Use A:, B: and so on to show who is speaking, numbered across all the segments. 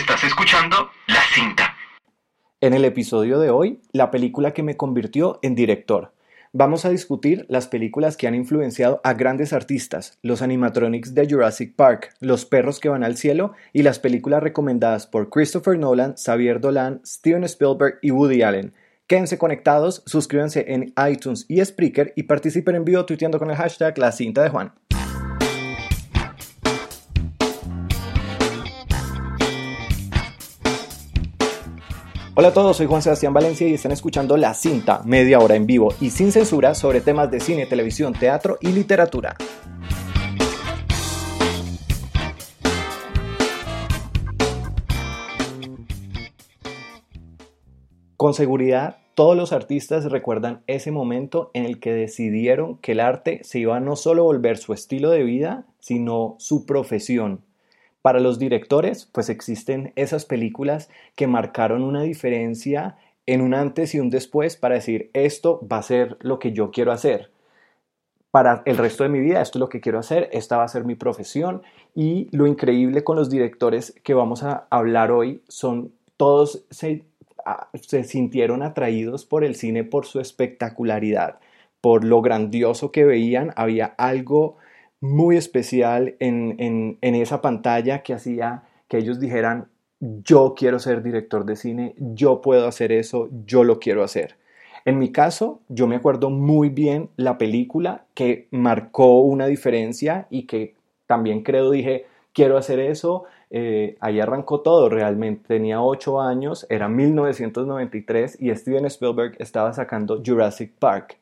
A: Estás escuchando La Cinta.
B: En el episodio de hoy, la película que me convirtió en director. Vamos a discutir las películas que han influenciado a grandes artistas, los animatronics de Jurassic Park, Los perros que van al cielo y las películas recomendadas por Christopher Nolan, Xavier Dolan, Steven Spielberg y Woody Allen. Quédense conectados, suscríbanse en iTunes y Spreaker y participen en vivo tuiteando con el hashtag La Cinta de Juan. Hola a todos, soy Juan Sebastián Valencia y están escuchando La Cinta, media hora en vivo y sin censura sobre temas de cine, televisión, teatro y literatura. Con seguridad, todos los artistas recuerdan ese momento en el que decidieron que el arte se iba a no solo volver su estilo de vida, sino su profesión. Para los directores, pues existen esas películas que marcaron una diferencia en un antes y un después para decir, esto va a ser lo que yo quiero hacer. Para el resto de mi vida, esto es lo que quiero hacer, esta va a ser mi profesión. Y lo increíble con los directores que vamos a hablar hoy son todos se, se sintieron atraídos por el cine por su espectacularidad, por lo grandioso que veían, había algo muy especial en, esa pantalla que hacía que ellos dijeran, yo quiero ser director de cine, yo puedo hacer eso, yo lo quiero hacer. En mi caso, yo me acuerdo muy bien la película que marcó una diferencia y que también creo dije, quiero hacer eso. Eh, ahí arrancó todo realmente. Tenía ocho años, era 1993 y Steven Spielberg estaba sacando Jurassic Park.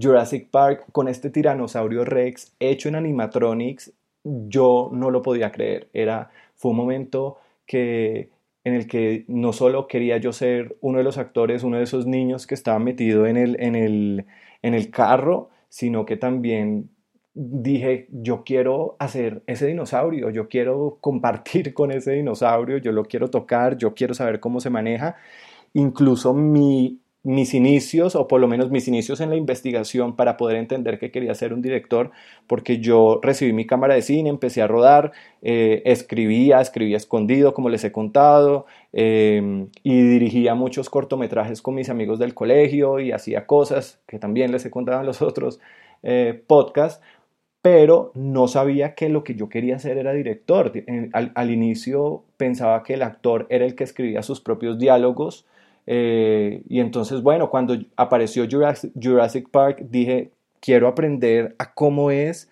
B: Jurassic Park con este tiranosaurio Rex hecho en animatronics, yo no lo podía creer. Era, fue un momento que, en el que no solo quería yo ser uno de los actores, uno de esos niños que estaba metido en el, en el, en el carro, sino que también dije, yo quiero hacer ese dinosaurio, yo quiero compartir con ese dinosaurio, yo lo quiero tocar, yo quiero saber cómo se maneja. Incluso mi mis inicios, o por lo menos mis inicios en la investigación para poder entender que quería ser un director, porque yo recibí mi cámara de cine, empecé a rodar, eh, escribía, escribía escondido, como les he contado, em, y dirigía muchos cortometrajes con mis amigos del colegio y hacía cosas que también les he contado en los otros eh, podcasts, pero no sabía que lo que yo quería hacer era director. al, al inicio pensaba que el actor era el que escribía sus propios diálogos, eh, y entonces, bueno, cuando apareció Jurassic, Park, dije, quiero aprender a cómo es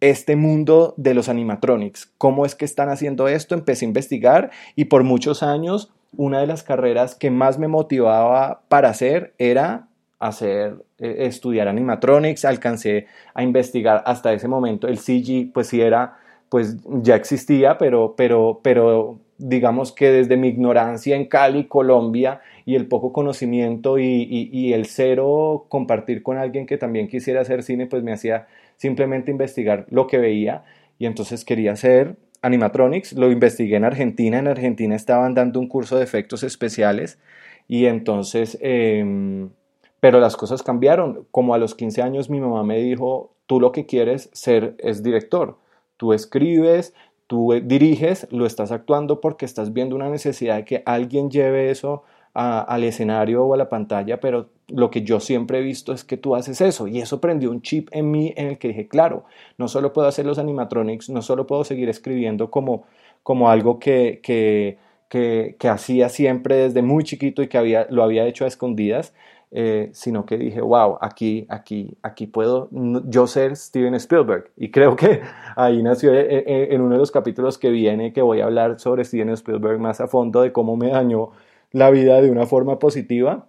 B: este mundo de los animatronics, cómo es que están haciendo esto, empecé a investigar y por muchos años una de las carreras que más me motivaba para hacer era hacer, eh, estudiar animatronics, alcancé a investigar hasta ese momento, el CG pues sí era, pues ya existía, pero, pero, pero digamos que desde mi ignorancia en Cali, Colombia, y el poco conocimiento y, el cero compartir con alguien que también quisiera hacer cine, pues me hacía simplemente investigar lo que veía. Y entonces quería hacer animatronics, lo investigué en Argentina, en Argentina estaban dando un curso de efectos especiales. Y entonces, em, pero las cosas cambiaron, como a los 15 años mi mamá me dijo, tú lo que quieres ser es director, tú escribes, tú diriges, lo estás actuando porque estás viendo una necesidad de que alguien lleve eso al escenario o a la pantalla, pero lo que yo siempre he visto es que tú haces eso. Y eso prendió un chip en mí en el que dije, claro, no solo puedo hacer los animatronics, no solo puedo seguir escribiendo como, como algo que, que, que, hacía siempre desde muy chiquito y que había, lo había hecho a escondidas, eh, sino que dije, wow, aquí, aquí, aquí puedo yo ser Steven Spielberg. Y creo que ahí nació eh, eh, en uno de los capítulos que viene que voy a hablar sobre Steven Spielberg más a fondo de cómo me dañó la vida de una forma positiva,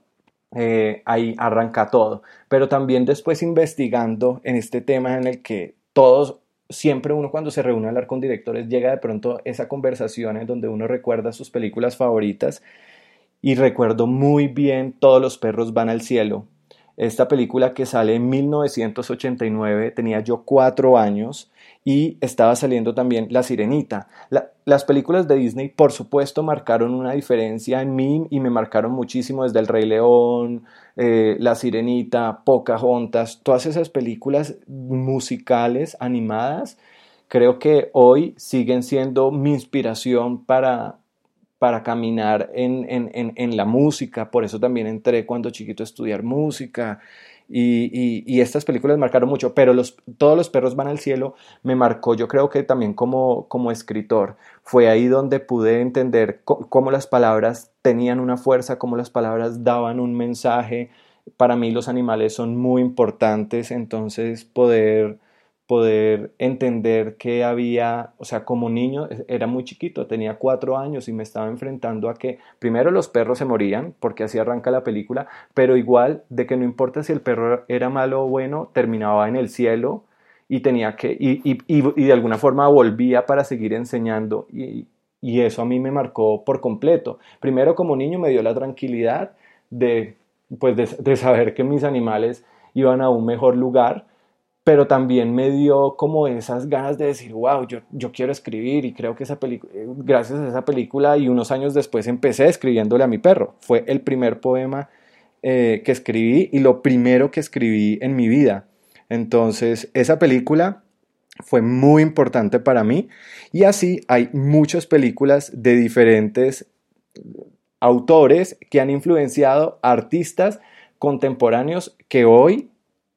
B: ahí arranca todo. Pero también después investigando en este tema en el que todos, siempre uno cuando se reúne a hablar con directores, llega de pronto esa conversación en donde uno recuerda sus películas favoritas y recuerdo muy bien Todos los perros van al cielo. Esta película que sale en 1989, tenía yo cuatro años y estaba saliendo también La Sirenita. las películas de Disney, por supuesto, marcaron una diferencia en mí y me marcaron muchísimo desde El Rey León, eh, La Sirenita, Pocahontas, todas esas películas musicales, animadas, creo que hoy siguen siendo mi inspiración para, para caminar en, en, en, la música, por eso también entré cuando chiquito a estudiar música. Y, y, estas películas marcaron mucho, pero los, todos los perros van al cielo me marcó yo creo que también como, como escritor. Fue ahí donde pude entender cómo las palabras tenían una fuerza, cómo las palabras daban un mensaje. Para mí los animales son muy importantes, entonces poder poder entender que había, o sea, como niño era muy chiquito, tenía cuatro años y me estaba enfrentando a que primero los perros se morían, porque así arranca la película, pero igual de que no importa si el perro era malo o bueno, terminaba en el cielo y tenía que, y, y, y, de alguna forma volvía para seguir enseñando y, y eso a mí me marcó por completo. Primero como niño me dio la tranquilidad de, pues de, de saber que mis animales iban a un mejor lugar, pero también me dio como esas ganas de decir, wow, yo, yo quiero escribir y creo que esa película, eh, gracias a esa película y unos años después empecé escribiéndole a mi perro. Fue el primer poema eh, que escribí y lo primero que escribí en mi vida. Entonces, esa película fue muy importante para mí y así hay muchas películas de diferentes autores que han influenciado artistas contemporáneos que hoy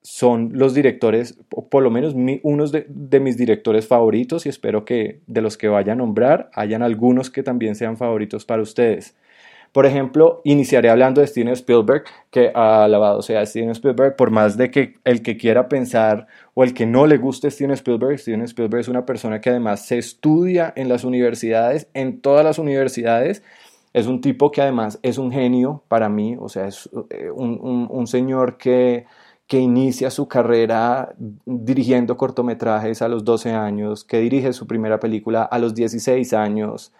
B: son los directores, por lo menos unos de, mis directores favoritos y espero que de los que vaya a nombrar hayan algunos que también sean favoritos para ustedes. Por ejemplo, iniciaré hablando de Steven Spielberg, que ha alabado sea Steven Spielberg, por más de que el que quiera pensar o el que no le guste Steven Spielberg, Steven Spielberg es una persona que además se estudia en las universidades, en todas las universidades, es un tipo que además es un genio para mí, o sea, es eh, un señor que que inicia su carrera dirigiendo cortometrajes a los 12 años, que dirige su primera película a los 16 años,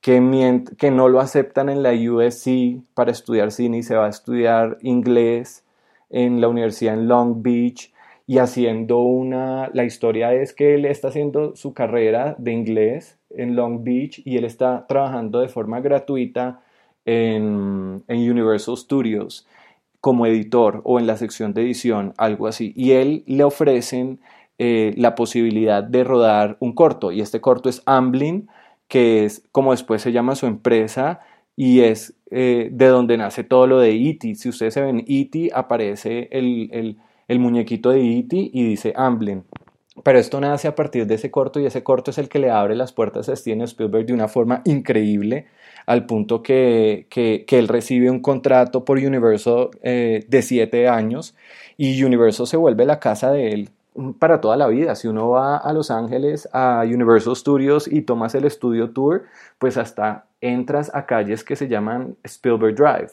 B: que, no lo aceptan en la USC para estudiar cine y se va a estudiar inglés en la universidad en Long Beach y haciendo una, la historia es que él está haciendo su carrera de inglés en Long Beach y él está trabajando de forma gratuita en, en Universal Studios como editor o en la sección de edición, algo así. Y él le ofrecen eh, la posibilidad de rodar un corto. Y este corto es Amblin, que es como después se llama su empresa y es eh, de donde nace todo lo de E.T. Si ustedes se ven E.T., aparece el, el, muñequito de E.T. y dice Amblin. Pero esto nace a partir de ese corto y ese corto es el que le abre las puertas a Steven Spielberg de una forma increíble al punto que, que, él recibe un contrato por Universal eh, de siete años y Universal se vuelve la casa de él para toda la vida. Si uno va a Los Ángeles, a Universal Studios y tomas el Studio Tour, pues hasta entras a calles que se llaman Spielberg Drive.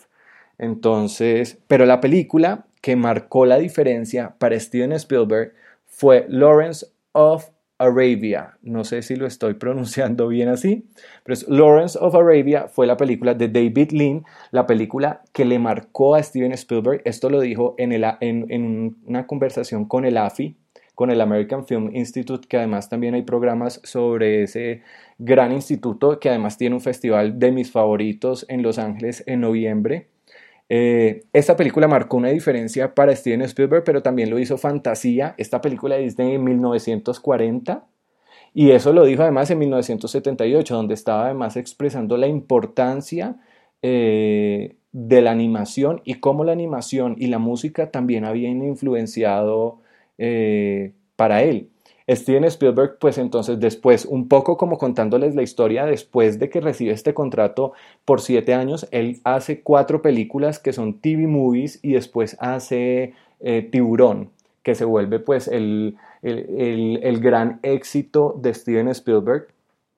B: Entonces, pero la película que marcó la diferencia para Steven Spielberg fue Lawrence of Arabia. No sé si lo estoy pronunciando bien así, pero es Lawrence of Arabia fue la película de David Lean, la película que le marcó a Steven Spielberg. Esto lo dijo en, el, en, una conversación con el AFI, con el American Film Institute, que además también hay programas sobre ese gran instituto, que además tiene un festival de mis favoritos en Los Ángeles en noviembre. Eh, esta película marcó una diferencia para Steven Spielberg, pero también lo hizo Fantasía, esta película de Disney en 1940. Y eso lo dijo además en 1978, donde estaba además expresando la importancia eh, de la animación y cómo la animación y la música también habían influenciado eh, para él. Steven Spielberg, pues entonces después, un poco como contándoles la historia, después de que recibe este contrato por siete años, él hace cuatro películas que son TV movies y después hace eh, Tiburón, que se vuelve pues el, el, gran éxito de Steven Spielberg.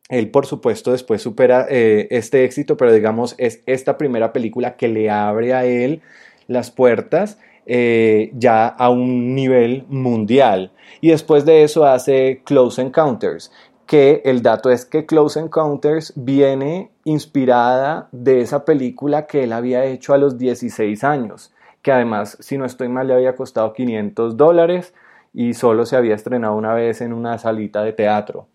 B: Él, por supuesto, después supera eh, este éxito, pero digamos, es esta primera película que le abre a él las puertas eh, ya a un nivel mundial. Y después de eso hace Close Encounters, que el dato es que Close Encounters viene inspirada de esa película que él había hecho a los 16 años, que además, si no estoy mal, le había costado 500 dólares y solo se había estrenado una vez en una salita de teatro.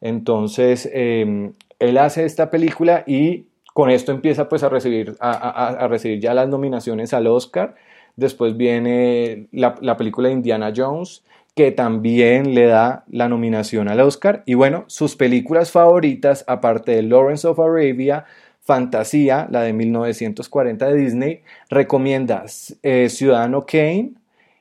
B: Entonces, em, él hace esta película y con esto empieza pues a recibir, a recibir ya las nominaciones al Oscar Después viene la, película de Indiana Jones, que también le da la nominación al Oscar. Y bueno, sus películas favoritas, aparte de Lawrence of Arabia, Fantasía, la de 1940 de Disney, recomienda eh, Ciudadano Kane,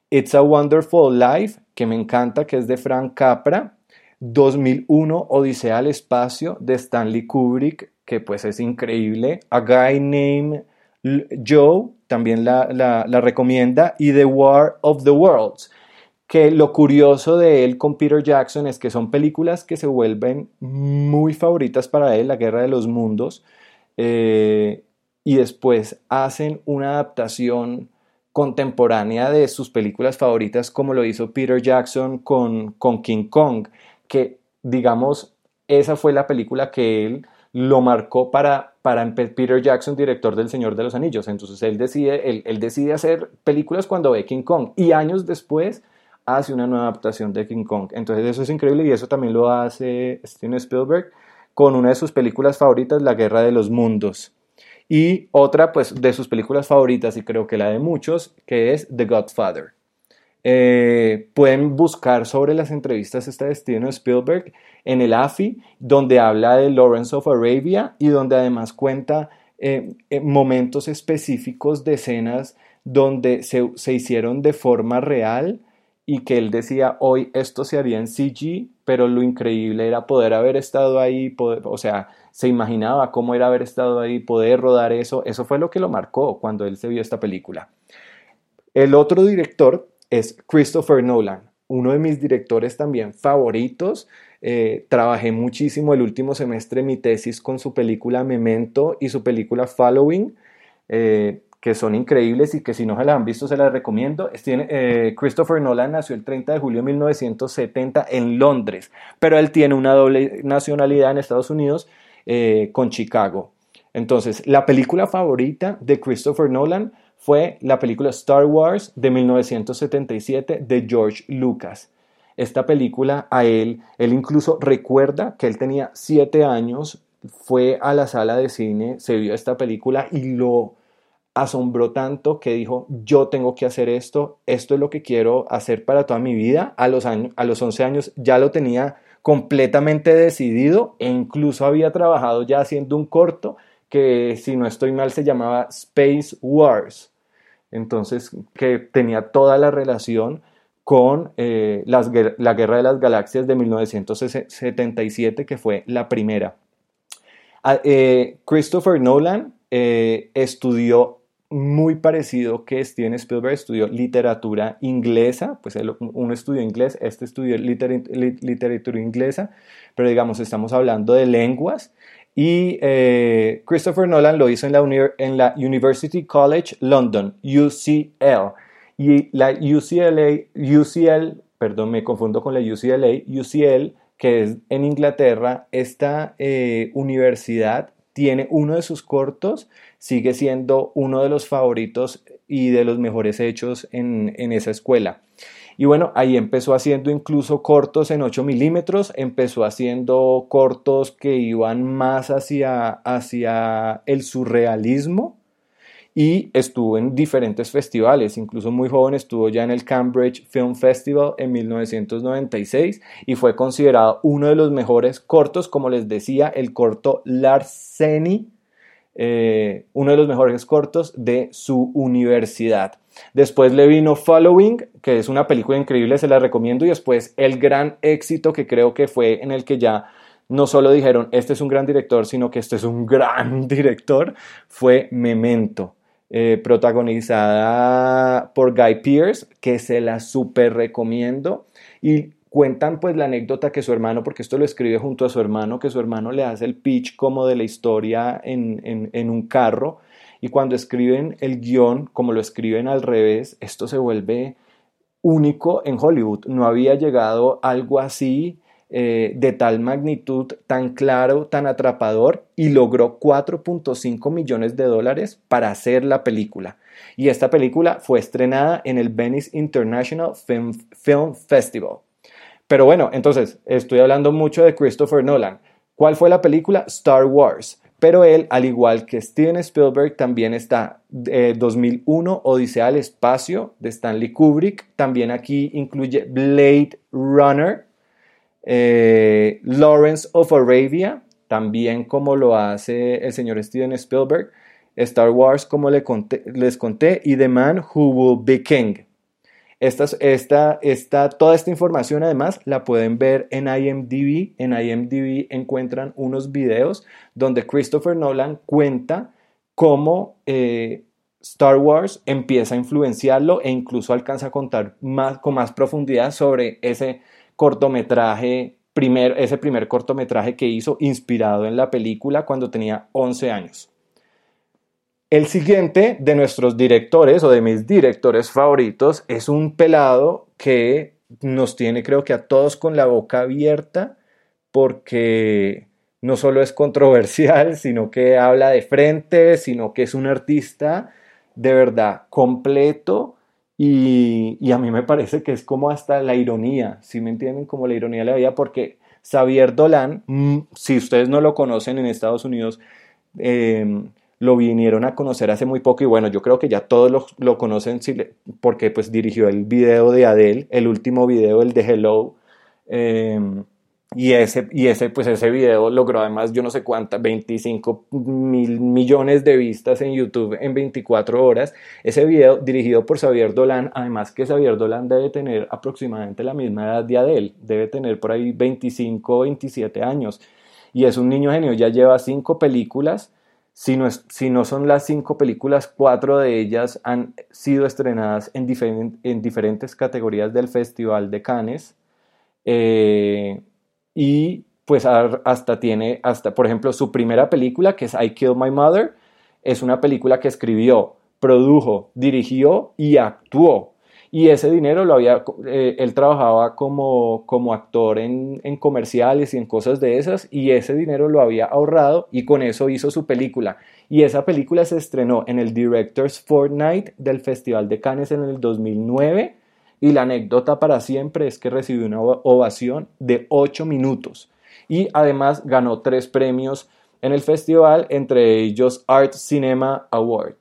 B: It's a Wonderful Life, que me encanta, que es de Frank Capra, 2001 Odisea al Espacio de Stanley Kubrick, que pues es increíble, A Guy Named Joe, también la, la recomienda, y The War of the Worlds, que lo curioso de él con Peter Jackson es que son películas que se vuelven muy favoritas para él, La Guerra de los Mundos, eh, y después hacen una adaptación contemporánea de sus películas favoritas como lo hizo Peter Jackson con, con King Kong, que digamos, esa fue la película que él lo marcó para, para Peter Jackson, director del Señor de los Anillos. Entonces él decide, él, él decide hacer películas cuando ve King Kong y años después hace una nueva adaptación de King Kong. Entonces eso es increíble y eso también lo hace Steven Spielberg con una de sus películas favoritas, La Guerra de los Mundos. Y otra pues de sus películas favoritas y creo que la de muchos, que es The Godfather. Eh, pueden buscar sobre las entrevistas esta de Spielberg en el AFI, donde habla de Lawrence of Arabia y donde además cuenta eh, eh, momentos específicos de escenas donde se, se hicieron de forma real y que él decía, hoy esto se haría en CG, pero lo increíble era poder haber estado ahí, poder, o sea, se imaginaba cómo era haber estado ahí, poder rodar eso, eso fue lo que lo marcó cuando él se vio esta película. El otro director es Christopher Nolan, uno de mis directores también favoritos. Eh, trabajé muchísimo el último semestre mi tesis con su película Memento y su película Following. Eh, que son increíbles y que si no se las han visto se las recomiendo. Eh, Christopher Nolan nació el 30 de julio de 1970 en Londres, pero él tiene una doble nacionalidad en Estados Unidos con Chicago. Entonces, la película favorita de Christopher Nolan fue la película Star Wars de 1977 de George Lucas. Esta película a él, él incluso recuerda que él tenía siete años, fue a la sala de cine, se vio esta película y lo asombró tanto que dijo, yo tengo que hacer esto, esto es lo que quiero hacer para toda mi vida. A los, años, a los 11 años ya lo tenía completamente decidido e incluso había trabajado ya haciendo un corto que si no estoy mal se llamaba Space Wars. Entonces, que tenía toda la relación con eh, la Guerra de las Galaxias de 1977, que fue la primera. Ah, eh, Christopher Nolan eh, estudió muy parecido que Steven Spielberg estudió literatura inglesa, pues estudió inglés, este estudió literatura inglesa, pero digamos, estamos hablando de lenguas. Y eh, Christopher Nolan lo hizo en la, en la University College London, UCL. Y la UCLA, UCL, perdón, me confundo con la UCLA, UCL, que es en Inglaterra, esta eh, universidad tiene uno de sus cortos, sigue siendo uno de los favoritos y de los mejores hechos en, esa escuela. Y bueno, ahí empezó haciendo incluso cortos en 8 milímetros, empezó haciendo cortos que iban más hacia, hacia el surrealismo y estuvo en diferentes festivales, incluso muy joven estuvo ya en el Cambridge Film Festival en 1996 y fue considerado uno de los mejores cortos, como les decía, el corto Larceny, eh, uno de los mejores cortos de su universidad. Después le vino Following, que es una película increíble, se la recomiendo, y después el gran éxito que creo que fue en el que ya no solo dijeron, este es un gran director, sino que este es un gran director, fue Memento. Eh, protagonizada por Guy Pearce, que se la súper recomiendo. Y cuentan pues la anécdota que su hermano, porque esto lo escribe junto a su hermano, que su hermano le hace el pitch como de la historia en, en un carro. Y cuando escriben el guion, como lo escriben al revés, esto se vuelve único en Hollywood. No había llegado algo así eh, de tal magnitud, tan claro, tan atrapador y logró 4.5 millones de dólares para hacer la película. Y esta película fue estrenada en el Venice International Film, Film Festival. Pero bueno, entonces estoy hablando mucho de Christopher Nolan. ¿Cuál fue la película? Star Wars. Pero él, al igual que Steven Spielberg, también está 2001, eh, Odisea al Espacio de Stanley Kubrick. También aquí incluye Blade Runner, eh, Lawrence of Arabia, también como lo hace el señor Steven Spielberg, Star Wars, como les conté, y The Man Who Will Be King. Esta, esta, esta, toda esta información además la pueden ver en IMDb. En IMDb encuentran unos videos donde Christopher Nolan cuenta cómo eh, Star Wars empieza a influenciarlo e incluso alcanza a contar más, con más profundidad sobre ese cortometraje, primer, ese primer cortometraje que hizo inspirado en la película cuando tenía 11 años. El siguiente de nuestros directores o de mis directores favoritos es un pelado que nos tiene creo que a todos con la boca abierta porque no solo es controversial, sino que habla de frente, sino que es un artista de verdad completo y, a mí me parece que es como hasta la ironía, si me entienden? Como la ironía de la vida, porque Xavier Dolan, mm, si ustedes no lo conocen en Estados Unidos, eh, lo vinieron a conocer hace muy poco y bueno, yo creo que ya todos lo, conocen porque pues dirigió el video de Adele, el último video, el de Hello. Em, y ese, y ese, pues ese video logró además, yo no sé cuántas, 25 mil millones de vistas en YouTube en 24 horas. Ese video dirigido por Xavier Dolan, además que Xavier Dolan debe tener aproximadamente la misma edad de Adele, debe tener por ahí 25, 27 años. Y es un niño genio, ya lleva cinco películas si no, si no, son las cinco películas, cuatro de ellas han sido estrenadas en, en diferentes categorías del Festival de Cannes. Eh, y pues hasta tiene, hasta por ejemplo, su primera película, que es I Killed My Mother, es una película que escribió, produjo, dirigió y actuó y ese dinero lo había, eh, él trabajaba como, como actor en, en, comerciales y en cosas de esas, y ese dinero lo había ahorrado y con eso hizo su película. Y esa película se estrenó en el Directors Fortnight del Festival de Cannes en el 2009, y la anécdota para siempre es que recibió una ovación de 8 minutos. Y además ganó tres premios en el festival, entre ellos Art Cinema Award.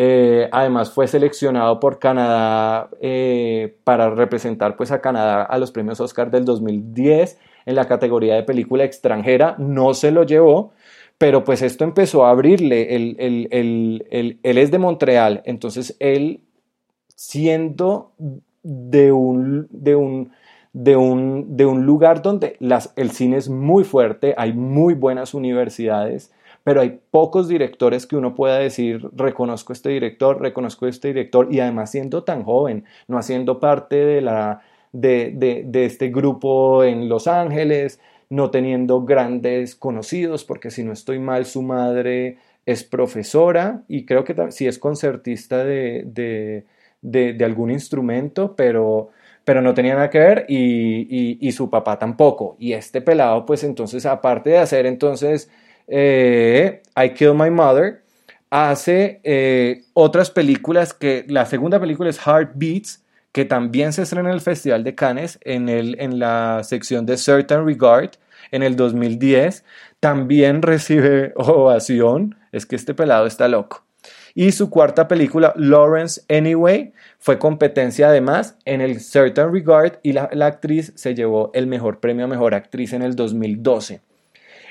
B: Eh, además fue seleccionado por Canadá eh, para representar pues, a Canadá a los premios Oscar del 2010 en la categoría de película extranjera. No se lo llevó, pero pues esto empezó a abrirle. Él, es de Montreal, entonces él siendo de un, de un, de un, de un lugar donde el cine es muy fuerte, hay muy buenas universidades, pero hay pocos directores que uno pueda decir, reconozco este director, reconozco este director, y además siendo tan joven, no haciendo parte de, la, de, este grupo en Los Ángeles, no teniendo grandes conocidos, porque si no estoy mal, su madre es profesora y creo que sí es concertista de, algún instrumento, pero, pero no tenía nada que ver y, y, su papá tampoco. Y este pelado, pues entonces, aparte de hacer entonces eh, I Kill My Mother, hace eh, otras películas que la segunda película es Heartbeats, que también se estrena en el Festival de Cannes en, el, en la sección de Certain Regard en el 2010. También recibe ovación, es que este pelado está loco. Y su cuarta película, Lawrence Anyway, fue competencia además en el Certain Regard y la, la actriz se llevó el mejor premio a mejor actriz en el 2012.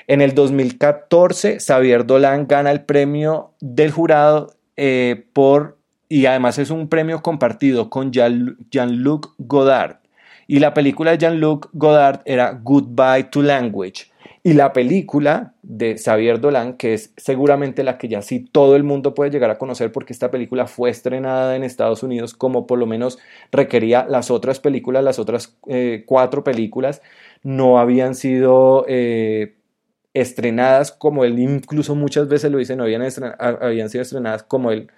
B: En el 2014, Xavier Dolan gana el premio del jurado eh, por, y además es un premio compartido con Jean-Luc Godard. Y la película de Jean-Luc Godard era Goodbye to Language. Y la película de Xavier Dolan, que es seguramente la que ya sí todo el mundo puede llegar a conocer porque esta película fue estrenada en Estados Unidos como por lo menos requería las otras películas, las otras eh, cuatro películas no habían sido eh, estrenadas como él incluso muchas veces lo dice, no habían, habían sido estrenadas como él,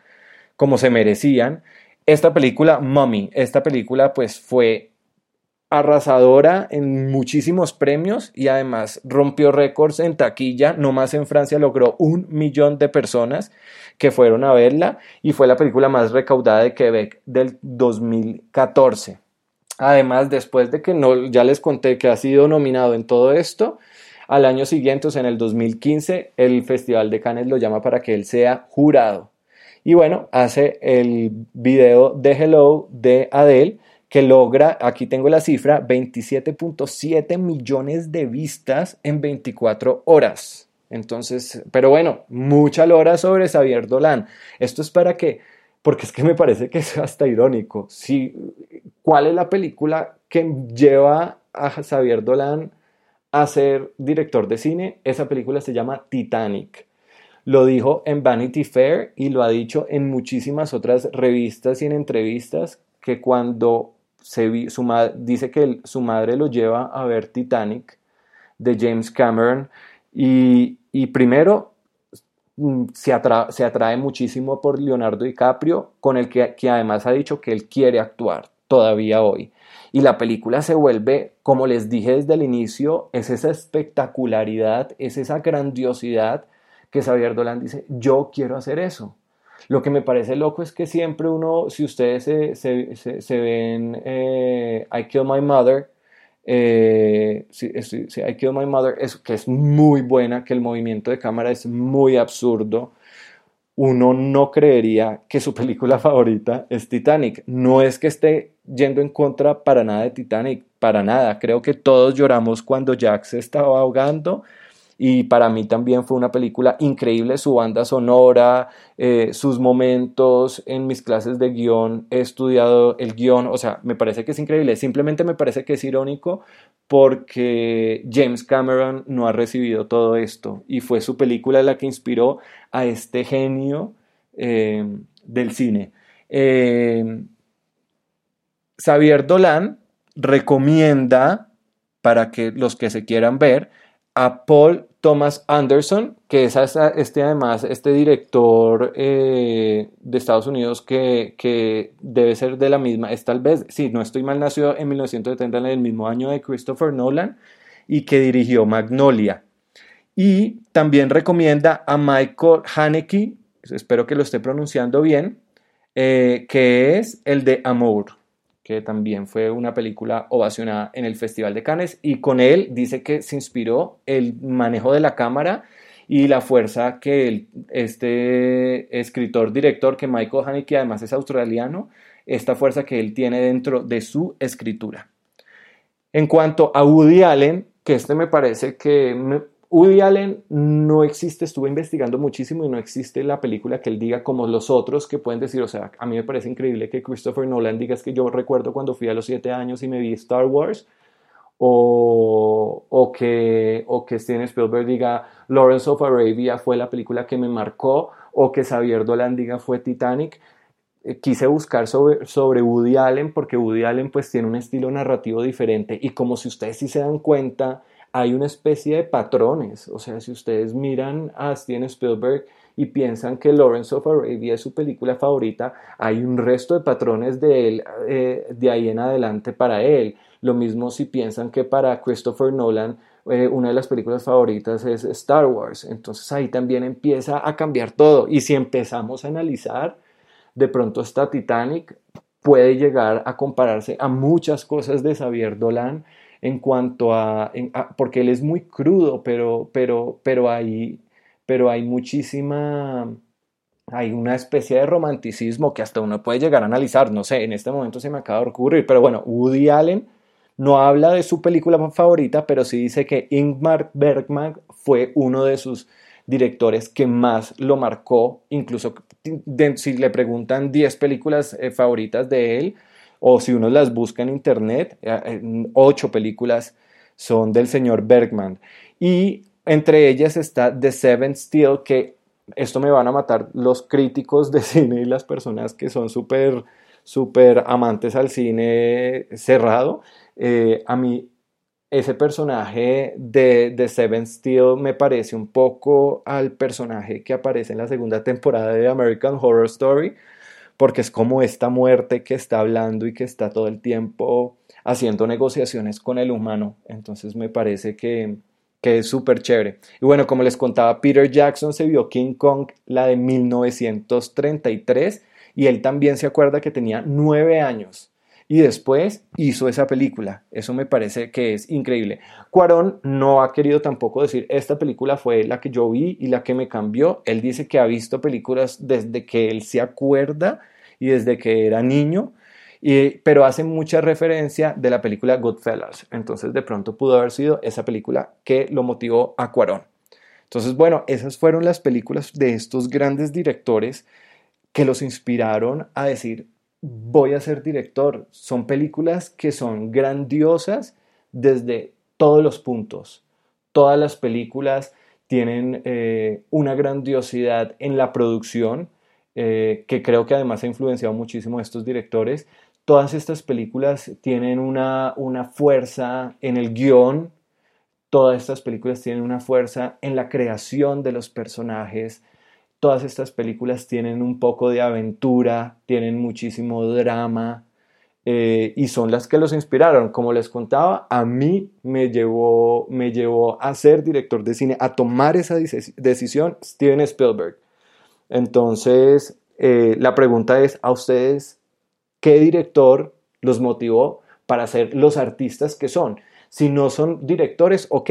B: como se merecían. Esta película, Mummy, esta película pues fue arrasadora en muchísimos premios y además rompió récords en taquilla, no más en Francia logró un millón de personas que fueron a verla y fue la película más recaudada de Quebec del 2014. Además, después de que no, ya les conté que ha sido nominado en todo esto, al año siguiente, o sea, en el 2015, el Festival de Cannes lo llama para que él sea jurado. Y bueno, hace el video de Hello de Adele, que logra, aquí tengo la cifra, 27.7 millones de vistas en 24 horas. Entonces, pero bueno, mucha lora sobre Xavier Dolan. Esto es para que, porque es que me parece que es hasta irónico. Si, ¿Cuál es la película que lleva a Xavier Dolan a ser director de cine? Esa película se llama Titanic. Lo dijo en Vanity Fair y lo ha dicho en muchísimas otras revistas y en entrevistas que cuando se su dice que su madre lo lleva a ver Titanic de James Cameron y, primero mm, se, atrae muchísimo por Leonardo DiCaprio, con el que además ha dicho que él quiere actuar todavía hoy. Y la película se vuelve, como les dije desde el inicio, es esa espectacularidad, es esa grandiosidad que Xavier Dolan dice, yo quiero hacer eso. Lo que me parece loco es que siempre uno, si ustedes se, se, se, ven eh, I Kill My Mother, eh, I Kill My Mother, es, que es muy buena, que el movimiento de cámara es muy absurdo, uno no creería que su película favorita es Titanic. No es que esté yendo en contra para nada de Titanic, para nada. Creo que todos lloramos cuando Jack se estaba ahogando y para mí también fue una película increíble, su banda sonora, eh, sus momentos en mis clases de guion, he estudiado el guion, o sea, me parece que es increíble, simplemente me parece que es irónico porque James Cameron no ha recibido todo esto y fue su película la que inspiró a este genio eh, del cine. Eh, Xavier Dolan recomienda para que los que se quieran ver a Paul Thomas Anderson, que es este además, este director eh, de Estados Unidos que, debe ser de la misma, es tal vez, si no estoy mal, nació en 1970 en el mismo año de Christopher Nolan y que dirigió Magnolia. Y también recomienda a Michael Haneke, espero que lo esté pronunciando bien, eh, que es el de Amour que también fue una película ovacionada en el Festival de Cannes y con él dice que se inspiró el manejo de la cámara y la fuerza que este escritor, director, que Michael Haneke además es australiano, esta fuerza que él tiene dentro de su escritura. En cuanto a Woody Allen, que este me parece que Woody Allen no existe, estuve investigando muchísimo y no existe la película que él diga como los otros que pueden decir, o sea, a mí me parece increíble que Christopher Nolan diga es que yo recuerdo cuando fui a los siete años y me vi Star Wars, o, o, que, o que Steven Spielberg diga Lawrence of Arabia fue la película que me marcó, o que Xavier Dolan diga fue Titanic. Eh, quise buscar sobre, sobre Woody Allen porque Woody Allen pues tiene un estilo narrativo diferente y como si ustedes sí se dan cuenta, hay una especie de patrones. O sea, si ustedes miran a Steven Spielberg y piensan que Lawrence of Arabia es su película favorita, hay un resto de patrones de él eh, de ahí en adelante para él. Lo mismo si piensan que para Christopher Nolan eh, una de las películas favoritas es Star Wars. Entonces ahí también empieza a cambiar todo. Y si empezamos a analizar, de pronto esta Titanic puede llegar a compararse a muchas cosas de Xavier Dolan en cuanto a, porque él es muy crudo, pero, pero, pero, hay, pero hay muchísima, hay una especie de romanticismo que hasta uno puede llegar a analizar, no sé, en este momento se me acaba de ocurrir, pero bueno, Woody Allen no habla de su película favorita, pero sí dice que Ingmar Bergman fue uno de sus directores que más lo marcó, incluso si le preguntan 10 películas eh, favoritas de él, o si uno las busca en internet, eh, ocho películas son del señor Bergman. Y entre ellas está The Seven Steel, que esto me van a matar los críticos de cine y las personas que son súper, súper amantes al cine cerrado. Eh, a mí ese personaje de, The Seven Steel me parece un poco al personaje que aparece en la segunda temporada de American Horror Story porque es como esta muerte que está hablando y que está todo el tiempo haciendo negociaciones con el humano. Entonces me parece que, es súper chévere. Y bueno, como les contaba, Peter Jackson se vio King Kong, la de 1933, y él también se acuerda que tenía nueve años. Y después hizo esa película. Eso me parece que es increíble. Cuarón no ha querido tampoco decir, esta película fue la que yo vi y la que me cambió. Él dice que ha visto películas desde que él se acuerda y desde que era niño Y, pero hace mucha referencia de la película Goodfellas. Entonces de pronto pudo haber sido esa película que lo motivó a Cuarón. Entonces, bueno, esas fueron las películas de estos grandes directores que los inspiraron a decir, voy a ser director. Son películas que son grandiosas desde todos los puntos. Todas las películas tienen eh, una grandiosidad en la producción, eh, que creo que además ha influenciado muchísimo a estos directores. Todas estas películas tienen una, una fuerza en el guion, todas estas películas tienen una fuerza en la creación de los personajes, todas estas películas tienen un poco de aventura, tienen muchísimo drama eh, y son las que los inspiraron. Como les contaba, a mí me llevó, me llevó a ser director de cine, a tomar esa decisión Steven Spielberg. Entonces, eh, la pregunta es a ustedes, ¿qué director los motivó para ser los artistas que son? Si no son directores, ok,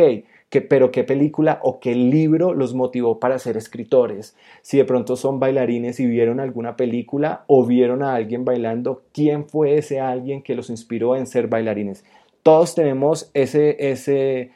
B: pero qué película o qué libro los motivó para ser escritores. Si de pronto son bailarines y vieron alguna película o vieron a alguien bailando, ¿quién fue ese alguien que los inspiró en ser bailarines? Todos tenemos ese, ese,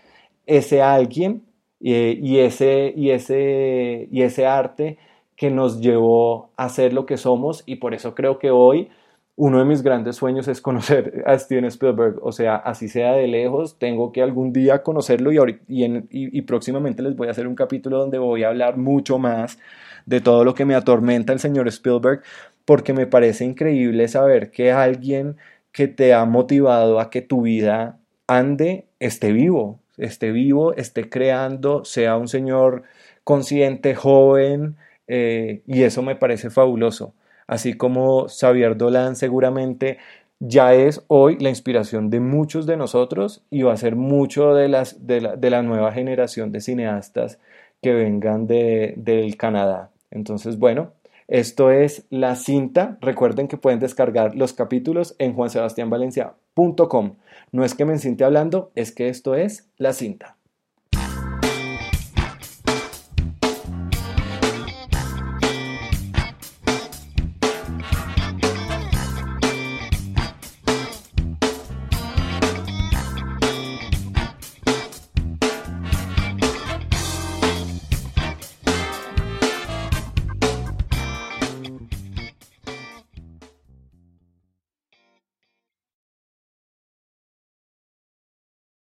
B: ese alguien eh, y, ese, y, ese, y ese arte que nos llevó a ser lo que somos y por eso creo que hoy uno de mis grandes sueños es conocer a Steven Spielberg, o sea, así sea de lejos, tengo que algún día conocerlo y, y, próximamente les voy a hacer un capítulo donde voy a hablar mucho más de todo lo que me atormenta el señor Spielberg, porque me parece increíble saber que alguien que te ha motivado a que tu vida ande esté vivo, esté vivo, esté creando, sea un señor consciente, joven, eh, y eso me parece fabuloso así como Xavier Dolan seguramente ya es hoy la inspiración de muchos de nosotros y va a ser mucho de, las, de, la, nueva generación de cineastas que vengan de, del Canadá. Entonces, bueno, esto es La Cinta. Recuerden que pueden descargar los capítulos en juansebastianvalencia.com. No es que me siente hablando, es que esto es La Cinta.